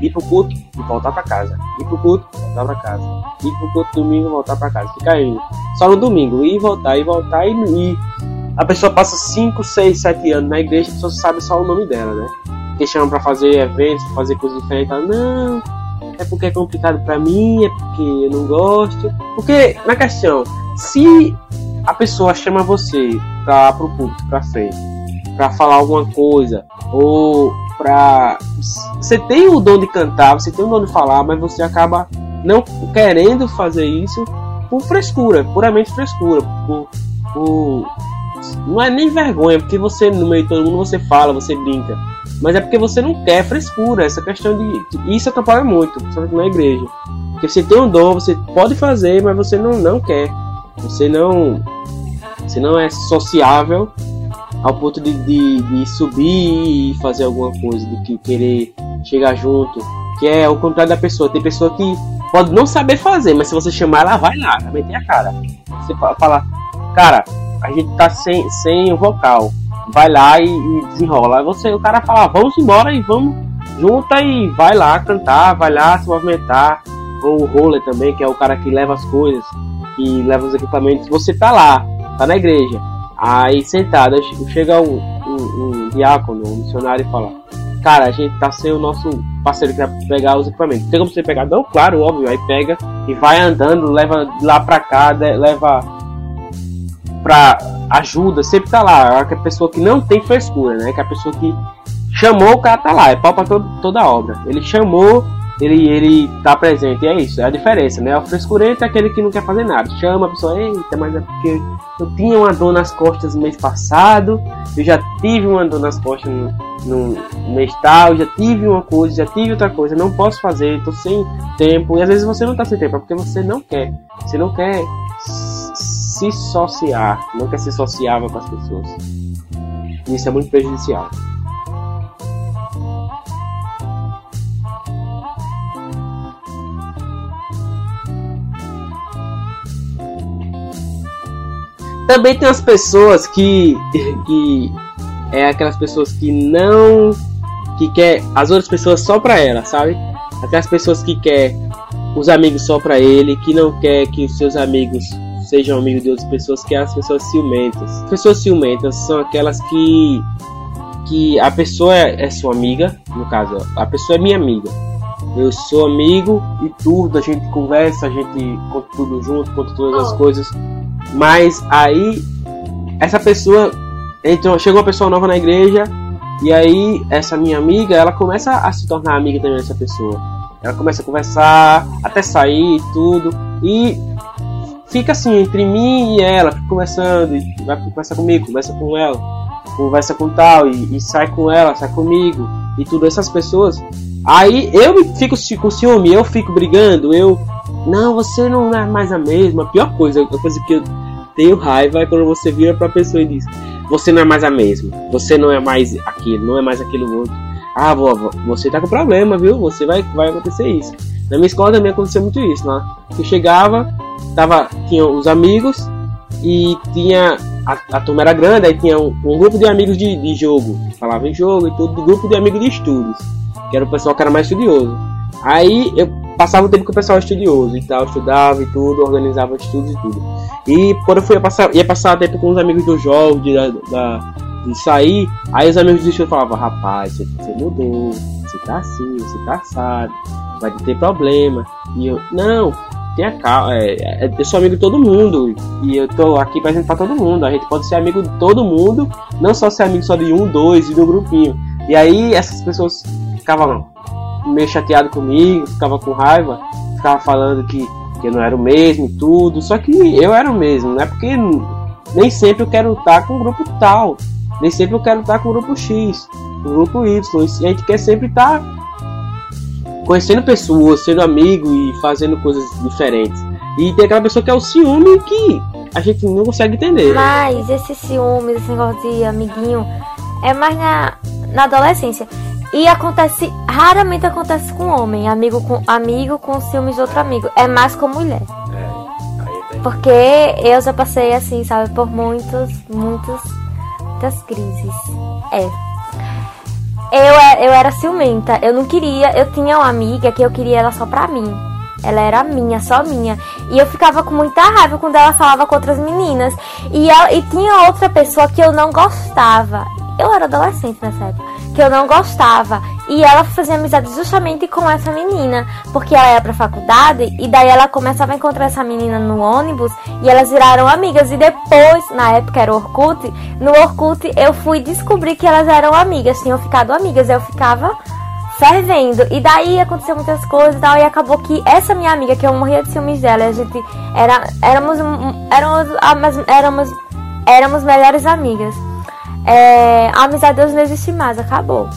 ir pro culto e voltar para casa, ir pro culto, voltar para casa, ir pro culto domingo, voltar para casa, ficar indo. Só no domingo, ir voltar, ir voltar e ir. A pessoa passa 5, 6, 7 anos na igreja, a pessoa sabe só o nome dela, né? Que chamam para fazer eventos, pra fazer coisas diferentes, ela, não, é porque é complicado para mim, é porque eu não gosto. Porque, na questão, se a pessoa chama você para pro público, para frente, para falar alguma coisa, ou para você tem o dom de cantar, você tem o dom de falar, mas você acaba não querendo fazer isso por frescura, puramente frescura, por, por não é nem vergonha, porque você no meio de todo mundo você fala, você brinca, mas é porque você não quer frescura, essa questão de isso atrapalha muito, principalmente na igreja. Porque você tem um dom, você pode fazer, mas você não, não quer. Você não, você não é sociável ao ponto de, de, de subir e fazer alguma coisa, do que querer chegar junto. Que é o contrário da pessoa. Tem pessoa que pode não saber fazer, mas se você chamar, ela vai lá, vai meter a cara. Você fala, cara, a gente tá sem, sem o vocal. Vai lá e, e desenrola. Você, o cara fala, vamos embora e vamos junta e vai lá cantar, vai lá se movimentar. O roller também, que é o cara que leva as coisas que leva os equipamentos, você tá lá, tá na igreja. Aí sentado, chega um, um, um diácono, um missionário e fala: cara, a gente tá sem o nosso parceiro que vai pegar os equipamentos. Tem como você pegar? Não, claro, óbvio. Aí pega e vai andando, leva lá pra cá, leva pra ajuda, sempre tá lá. É a pessoa que não tem frescura, né? Que é a pessoa que chamou, o cara tá lá, é pau pra todo, toda a obra. Ele chamou, ele, ele tá presente, e é isso, é a diferença, né? O frescurento é aquele que não quer fazer nada. Chama a pessoa, eita, mas é porque eu tinha uma dor nas costas no mês passado, eu já tive uma dor nas costas no, no mês tal, já tive uma coisa, já tive outra coisa, não posso fazer, tô sem tempo. E às vezes você não tá sem tempo, é porque você não quer. Você não quer se associar, não quer ser sociável com as pessoas. Isso é muito prejudicial. Também tem as pessoas que, que é aquelas pessoas que não que quer as outras pessoas só pra ela, sabe? Aquelas pessoas que quer os amigos só pra ele, que não quer que os seus amigos sejam amigos de outras pessoas, que é as pessoas ciumentas. As pessoas ciumentas são aquelas que que a pessoa é, é sua amiga, no caso, a pessoa é minha amiga. Eu sou amigo e tudo, a gente conversa, a gente conta tudo junto, conta todas as coisas. Mas aí essa pessoa então chegou uma pessoa nova na igreja e aí essa minha amiga, ela começa a se tornar amiga também dessa pessoa. Ela começa a conversar, até sair e tudo. E fica assim, entre mim e ela, fica conversando, e vai conversar comigo, conversa com ela, conversa com tal, e, e sai com ela, sai comigo, e tudo, essas pessoas. Aí eu fico com ciúme, eu fico brigando, eu. Não, você não é mais a mesma. Pior coisa, a coisa que eu tenho raiva é quando você vira pra pessoa e diz: Você não é mais a mesma, você não é mais aquilo, não é mais aquilo outro. Ah, vovó, você tá com problema, viu? Você vai, vai acontecer isso. Na minha escola também aconteceu muito isso, né? Eu chegava, tava, tinha os amigos e tinha. A, a turma era grande, aí tinha um, um grupo de amigos de, de jogo, falava em jogo e tudo, grupo de amigos de estudos, que era o pessoal que era mais estudioso. Aí eu passava o tempo com o pessoal estudioso e tal, estudava e tudo, organizava estudos e tudo. E quando eu fui passar, ia passar tempo com os amigos do jogo, de, da, de sair, aí os amigos do estudo falavam, rapaz, você, você mudou, você tá assim, você tá assado, vai ter problema. E eu, não, tenha calma, é, é, eu sou amigo de todo mundo, e eu tô aqui presente pra todo mundo, a gente pode ser amigo de todo mundo, não só ser amigo só de um, dois e do grupinho. E aí essas pessoas ficavam meio chateado comigo, ficava com raiva, ficava falando que, que eu não era o mesmo e tudo, só que eu era o mesmo, né? Porque nem sempre eu quero estar com o grupo tal, nem sempre eu quero estar com o grupo X, o grupo Y, e a gente quer sempre estar conhecendo pessoas, sendo amigo e fazendo coisas diferentes. E tem aquela pessoa que é o ciúme que a gente não consegue entender. Mas esse ciúme, esse negócio de amiguinho, é mais na, na adolescência. E acontece, raramente acontece com homem, amigo com amigo com ciúmes de outro amigo. É mais com mulher. Porque eu já passei assim, sabe, por muitos, muitos, muitas crises. É. Eu, é- eu era ciumenta, eu não queria, eu tinha uma amiga que eu queria ela só pra mim. Ela era minha, só minha. E eu ficava com muita raiva quando ela falava com outras meninas. E, ela- e tinha outra pessoa que eu não gostava. Eu era adolescente nessa época. Que eu não gostava. E ela fazia amizade justamente com essa menina. Porque ela ia pra faculdade. E daí ela começava a encontrar essa menina no ônibus. E elas viraram amigas. E depois, na época era Orkut. No Orkut eu fui descobrir que elas eram amigas. Tinham ficado amigas. Eu ficava fervendo. E daí aconteceu muitas coisas e tal. E acabou que essa minha amiga, que eu morria de ciúmes dela, a gente era, éramos, éramos, éramos, éramos melhores amigas. É, a amizade deles não existe mais, acabou.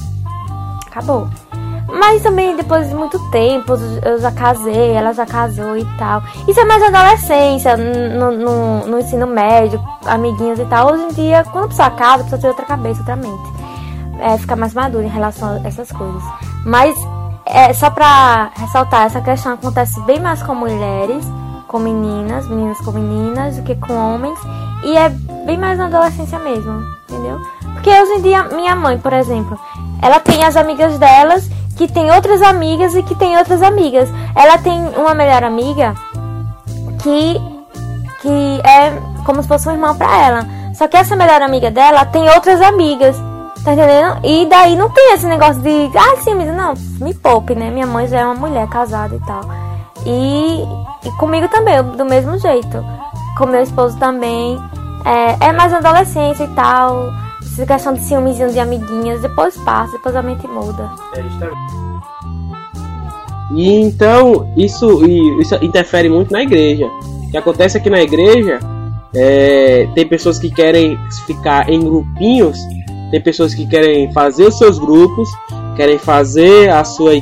Acabou. Mas também depois de muito tempo, eu já casei, ela já casou e tal. Isso é mais adolescência, no, no, no ensino médio, amiguinhos e tal. Hoje em dia, quando a pessoa casa, a pessoa tem outra cabeça, outra mente é, ficar mais maduro em relação a essas coisas. Mas é, só pra ressaltar, essa questão acontece bem mais com mulheres, com meninas, meninas com meninas, do que com homens. E é bem mais na adolescência mesmo, entendeu? Porque hoje em dia, minha mãe, por exemplo, ela tem as amigas delas, que tem outras amigas e que tem outras amigas. Ela tem uma melhor amiga que que é como se fosse uma irmã pra ela. Só que essa melhor amiga dela tem outras amigas. Tá entendendo? E daí não tem esse negócio de, ah, sim, mas não, me poupe, né? Minha mãe já é uma mulher casada e tal. E, e comigo também, do mesmo jeito. Com meu esposo também. É, é mais adolescência e tal. Essa questão de ciúmezinho de amiguinhas, depois passa, depois a mente muda. E então isso, isso interfere muito na igreja. O que acontece é que na igreja é, tem pessoas que querem ficar em grupinhos, tem pessoas que querem fazer os seus grupos, querem fazer a sua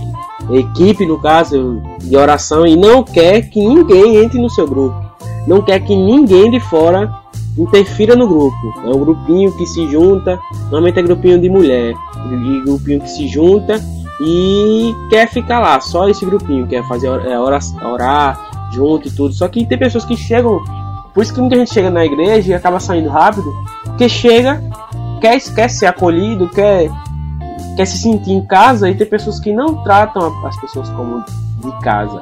equipe, no caso, de oração, e não quer que ninguém entre no seu grupo. Não quer que ninguém de fora interfira no grupo. É um grupinho que se junta, normalmente é grupinho de mulher, e grupinho que se junta e quer ficar lá, só esse grupinho, quer fazer é, orar, orar junto e tudo. Só que tem pessoas que chegam, por isso que muita gente chega na igreja e acaba saindo rápido, porque chega, quer, quer ser acolhido, quer, quer se sentir em casa, e tem pessoas que não tratam as pessoas como de casa,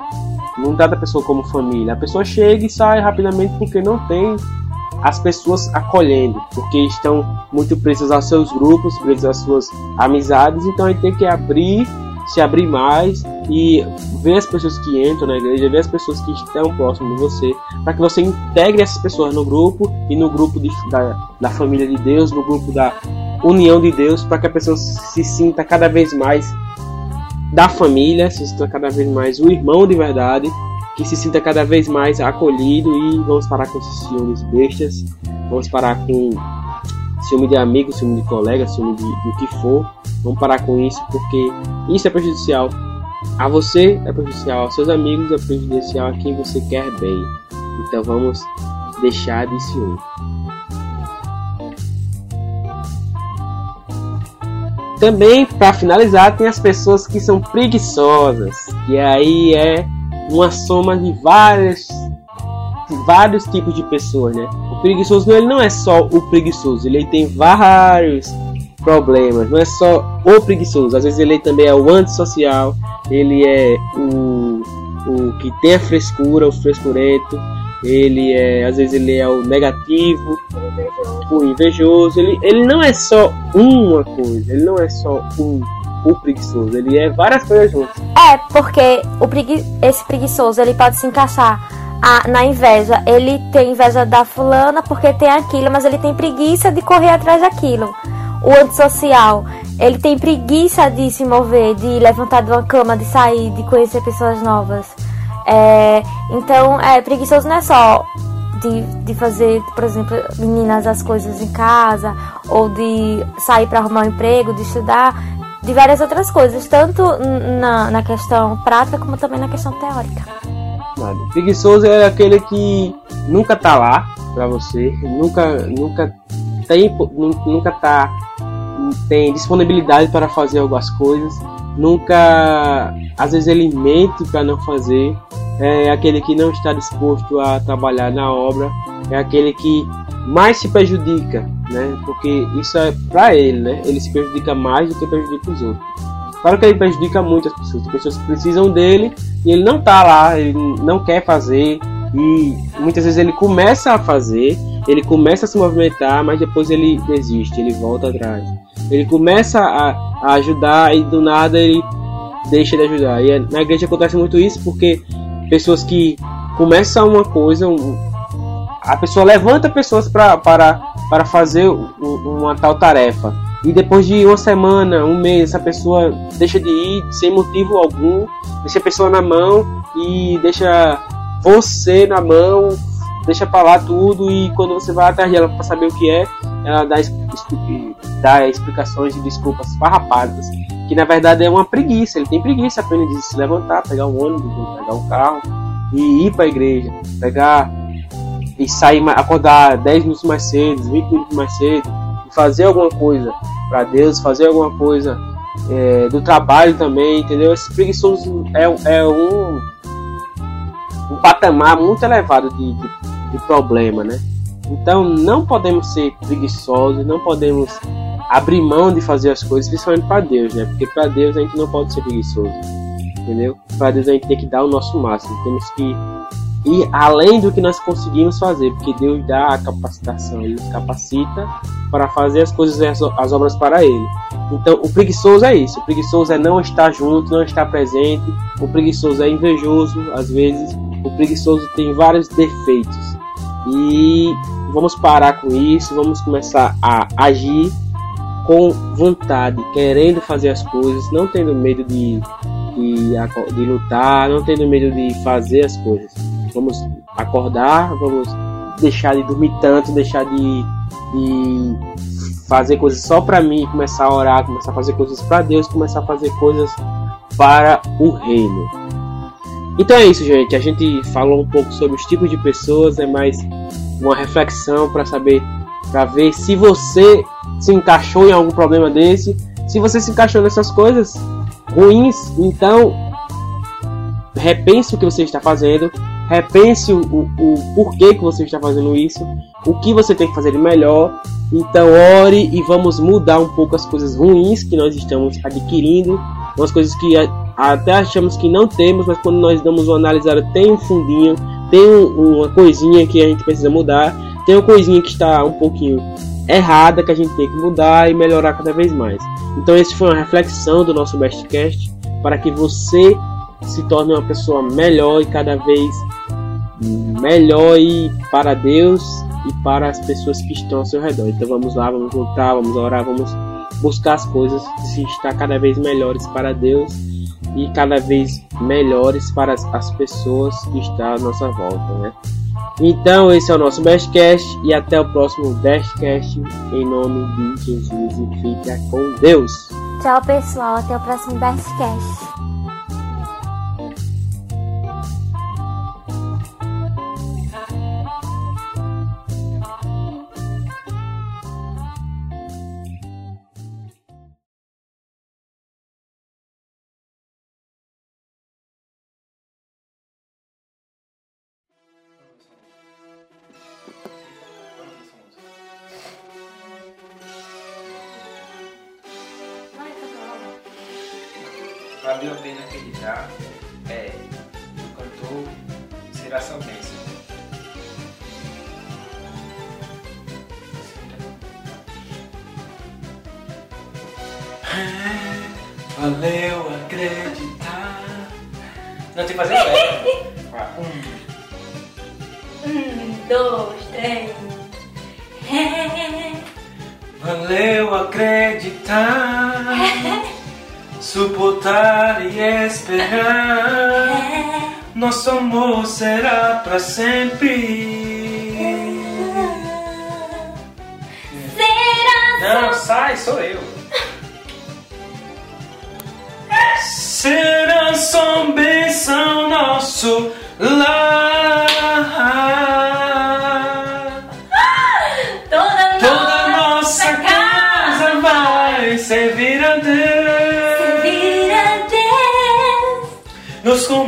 não trata a pessoa como família. A pessoa chega e sai rapidamente porque não tem as pessoas acolhendo, porque estão muito presas aos seus grupos, presas às suas amizades, então gente tem que abrir, se abrir mais e ver as pessoas que entram na igreja, ver as pessoas que estão próximas de você, para que você integre essas pessoas no grupo e no grupo de, da, da família de Deus, no grupo da união de Deus, para que a pessoa se sinta cada vez mais da família, se sinta cada vez mais o irmão de verdade que se sinta cada vez mais acolhido e vamos parar com esses ciúmes bestas, vamos parar com ciúme de amigo, ciúme de colega, ciúme de, do que for, vamos parar com isso porque isso é prejudicial a você, é prejudicial aos seus amigos, é prejudicial a quem você quer bem. Então vamos deixar de ciúme. Também, para finalizar, tem as pessoas que são preguiçosas, que aí é uma soma de várias vários tipos de pessoas, né? O preguiçoso ele não é só o preguiçoso, ele tem vários problemas, não é só o preguiçoso, às vezes ele também é o antissocial, ele é o, o que tem a frescura, o frescurento, ele é, às vezes ele é o negativo, o invejoso, ele, ele não é só uma coisa, ele não é só um o preguiçoso. Ele é várias coisas juntas. É, porque o pregui esse preguiçoso ele pode se encaixar a, na inveja. Ele tem inveja da fulana porque tem aquilo, mas ele tem preguiça de correr atrás daquilo. O antissocial, ele tem preguiça de se mover, de levantar de uma cama, de sair, de conhecer pessoas novas. É, então, é, preguiçoso não é só de, de fazer, por exemplo, meninas as coisas em casa, ou de sair para arrumar um emprego, de estudar de várias outras coisas, tanto na, na questão prática como também na questão teórica. Preguiçoso é aquele que nunca tá lá para você, nunca, nunca tem, nunca tá tem disponibilidade para fazer algumas coisas, nunca, às vezes ele mente para não fazer, é aquele que não está disposto a trabalhar na obra, é aquele que mais se prejudica, né? Porque isso é para ele, né? Ele se prejudica mais do que prejudica os outros. Claro que ele prejudica muitas pessoas, as pessoas precisam dele e ele não tá lá, ele não quer fazer e muitas vezes ele começa a fazer, ele começa a se movimentar, mas depois ele desiste, ele volta atrás. Ele começa a, a ajudar e do nada ele deixa de ajudar. E na igreja acontece muito isso porque pessoas que começam uma coisa, um, a pessoa levanta pessoas pra, para, para fazer uma tal tarefa. E depois de uma semana, um mês, essa pessoa deixa de ir sem motivo algum, deixa a pessoa na mão e deixa você na mão, deixa pra lá tudo e quando você vai atrás dela para saber o que é, ela dá, dá explicações e desculpas farrapadas, que na verdade é uma preguiça, ele tem preguiça apenas de se levantar, pegar um ônibus, pegar um carro e ir para a igreja, pegar e sair, acordar 10 minutos mais cedo, 20 minutos mais cedo, fazer alguma coisa para Deus, fazer alguma coisa é, do trabalho também, entendeu? Esse preguiçoso é, é um, um patamar muito elevado de, de, de problema, né? Então não podemos ser preguiçosos, não podemos abrir mão de fazer as coisas, principalmente para Deus, né? Porque para Deus a gente não pode ser preguiçoso, entendeu? Para Deus a gente tem que dar o nosso máximo, temos que ir além do que nós conseguimos fazer, porque Deus dá a capacitação, Ele capacita para fazer as coisas, as, as obras para Ele. Então, o preguiçoso é isso. O preguiçoso é não estar junto, não estar presente. O preguiçoso é invejoso, às vezes. O preguiçoso tem vários defeitos. E vamos parar com isso, vamos começar a agir com vontade, querendo fazer as coisas, não tendo medo de, de, de lutar, não tendo medo de fazer as coisas. Vamos acordar, vamos deixar de dormir tanto, deixar de, de fazer coisas só para mim, começar a orar, começar a fazer coisas para Deus, começar a fazer coisas para o reino. Então é isso, gente. A gente falou um pouco sobre os tipos de pessoas, é mais uma reflexão para saber, para ver se você se encaixou em algum problema desse. Se você se encaixou nessas coisas ruins, então repense o que você está fazendo, repense o, o, o porquê que você está fazendo isso, o que você tem que fazer de melhor. Então ore e vamos mudar um pouco as coisas ruins que nós estamos adquirindo, umas coisas que até achamos que não temos, mas quando nós damos uma analisada tem um fundinho, tem uma coisinha que a gente precisa mudar, tem uma coisinha que está um pouquinho errada que a gente tem que mudar e melhorar cada vez mais. Então esse foi uma reflexão do nosso Bestcast para que você se torne uma pessoa melhor e cada vez melhor e para Deus e para as pessoas que estão ao seu redor. Então vamos lá, vamos lutar, vamos orar, vamos buscar as coisas se estar cada vez melhores para Deus e cada vez melhores para as, as pessoas que estão à nossa volta, né? Então esse é o nosso Bestcast e até o próximo Bestcast em nome de Jesus e fica com Deus. Tchau pessoal, até o próximo Bestcast. Valeu acreditar. Suportar e esperar. Nosso amor será para sempre. Será Não, sai, sou eu. Será só bênção nosso lar.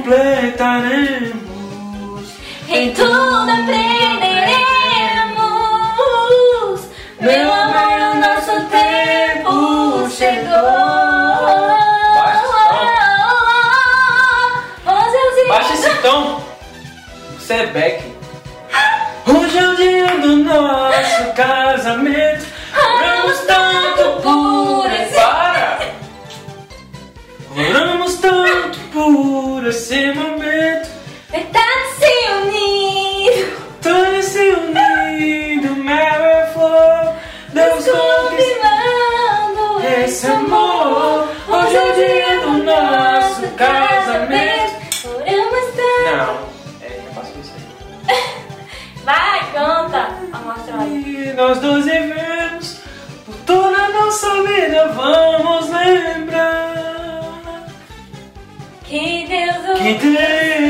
Completaremos. Em tudo aprenderemos. Meu amor, o nosso tempo chegou. Oh. Baixa esse tom. Você é Beck. Hoje é o dia do nosso casamento. Oramos tanto por esse. Para! Oramos tanto por esse momento. Verdade se unindo. Tão se unido, mel e flor. Deus conquistou esse amor. Hoje é o dia do nosso casamento. Oramos tanto. Não, é, eu faço isso aí. Vai, canta. A mostra aí. E nós dois vivemos por toda a nossa vida, vamos lembrar Deus